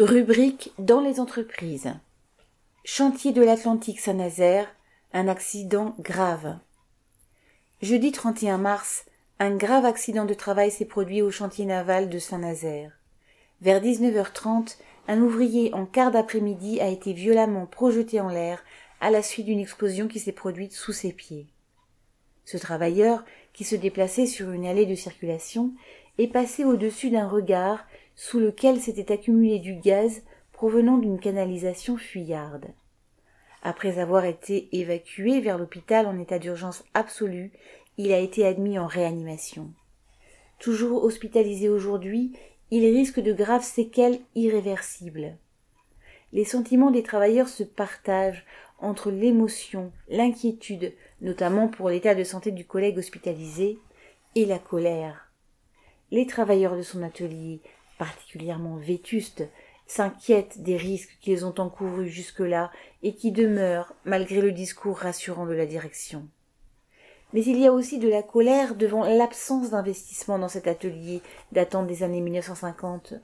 Rubrique dans les entreprises. Chantier de l'Atlantique Saint-Nazaire, un accident grave. Jeudi 31 mars, un grave accident de travail s'est produit au chantier naval de Saint-Nazaire. Vers 19h30, un ouvrier en quart d'après-midi a été violemment projeté en l'air à la suite d'une explosion qui s'est produite sous ses pieds. Ce travailleur, qui se déplaçait sur une allée de circulation, est passé au-dessus d'un regard sous lequel s'était accumulé du gaz provenant d'une canalisation fuyarde. Après avoir été évacué vers l'hôpital en état d'urgence absolue, il a été admis en réanimation. Toujours hospitalisé aujourd'hui, il risque de graves séquelles irréversibles. Les sentiments des travailleurs se partagent entre l'émotion, l'inquiétude, notamment pour l'état de santé du collègue hospitalisé, et la colère. Les travailleurs de son atelier, particulièrement vétustes, s'inquiètent des risques qu'ils ont encourus jusque-là et qui demeurent malgré le discours rassurant de la direction. Mais il y a aussi de la colère devant l'absence d'investissement dans cet atelier datant des années 1950,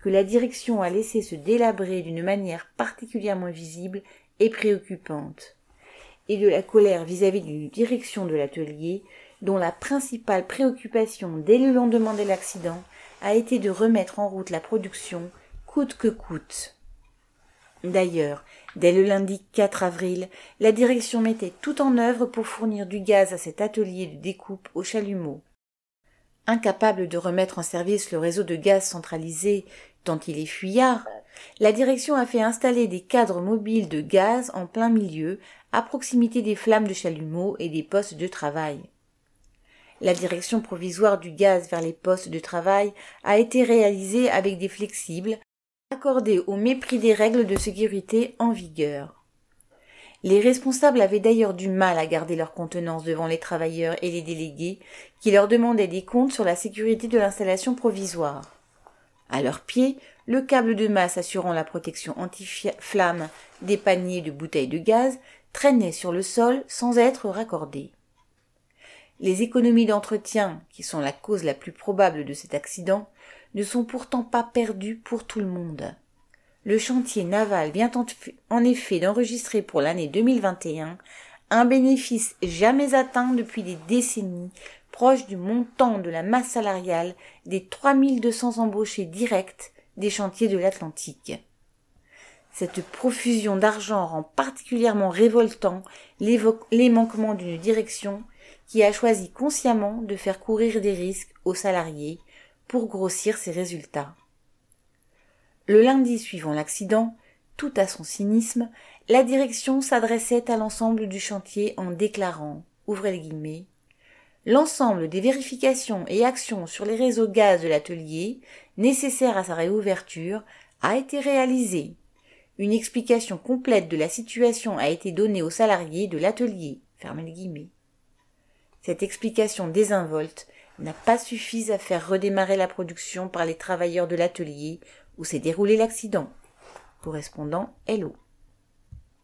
que la direction a laissé se délabrer d'une manière particulièrement visible et préoccupante, et de la colère vis-à-vis d'une direction de l'atelier dont la principale préoccupation dès le lendemain de l'accident a été de remettre en route la production coûte que coûte. D'ailleurs, dès le lundi 4 avril, la direction mettait tout en œuvre pour fournir du gaz à cet atelier de découpe au chalumeau. Incapable de remettre en service le réseau de gaz centralisé tant il est fuyard, la direction a fait installer des cadres mobiles de gaz en plein milieu, à proximité des flammes de chalumeau et des postes de travail. La direction provisoire du gaz vers les postes de travail a été réalisée avec des flexibles, accordés au mépris des règles de sécurité en vigueur. Les responsables avaient d'ailleurs du mal à garder leur contenance devant les travailleurs et les délégués qui leur demandaient des comptes sur la sécurité de l'installation provisoire. À leurs pieds, le câble de masse assurant la protection anti-flamme des paniers de bouteilles de gaz traînait sur le sol sans être raccordé. Les économies d'entretien, qui sont la cause la plus probable de cet accident, ne sont pourtant pas perdues pour tout le monde. Le chantier naval vient en effet d'enregistrer pour l'année 2021 un bénéfice jamais atteint depuis des décennies, proche du montant de la masse salariale des 3200 embauchés directs des chantiers de l'Atlantique. Cette profusion d'argent rend particulièrement révoltant les manquements d'une direction qui a choisi consciemment de faire courir des risques aux salariés pour grossir ses résultats. Le lundi suivant l'accident, tout à son cynisme, la direction s'adressait à l'ensemble du chantier en déclarant, ouvrez guillemets, l'ensemble des vérifications et actions sur les réseaux gaz de l'atelier nécessaires à sa réouverture a été réalisé. Une explication complète de la situation a été donnée aux salariés de l'atelier. Cette explication désinvolte n'a pas suffi à faire redémarrer la production par les travailleurs de l'atelier où s'est déroulé l'accident. Correspondant Hello.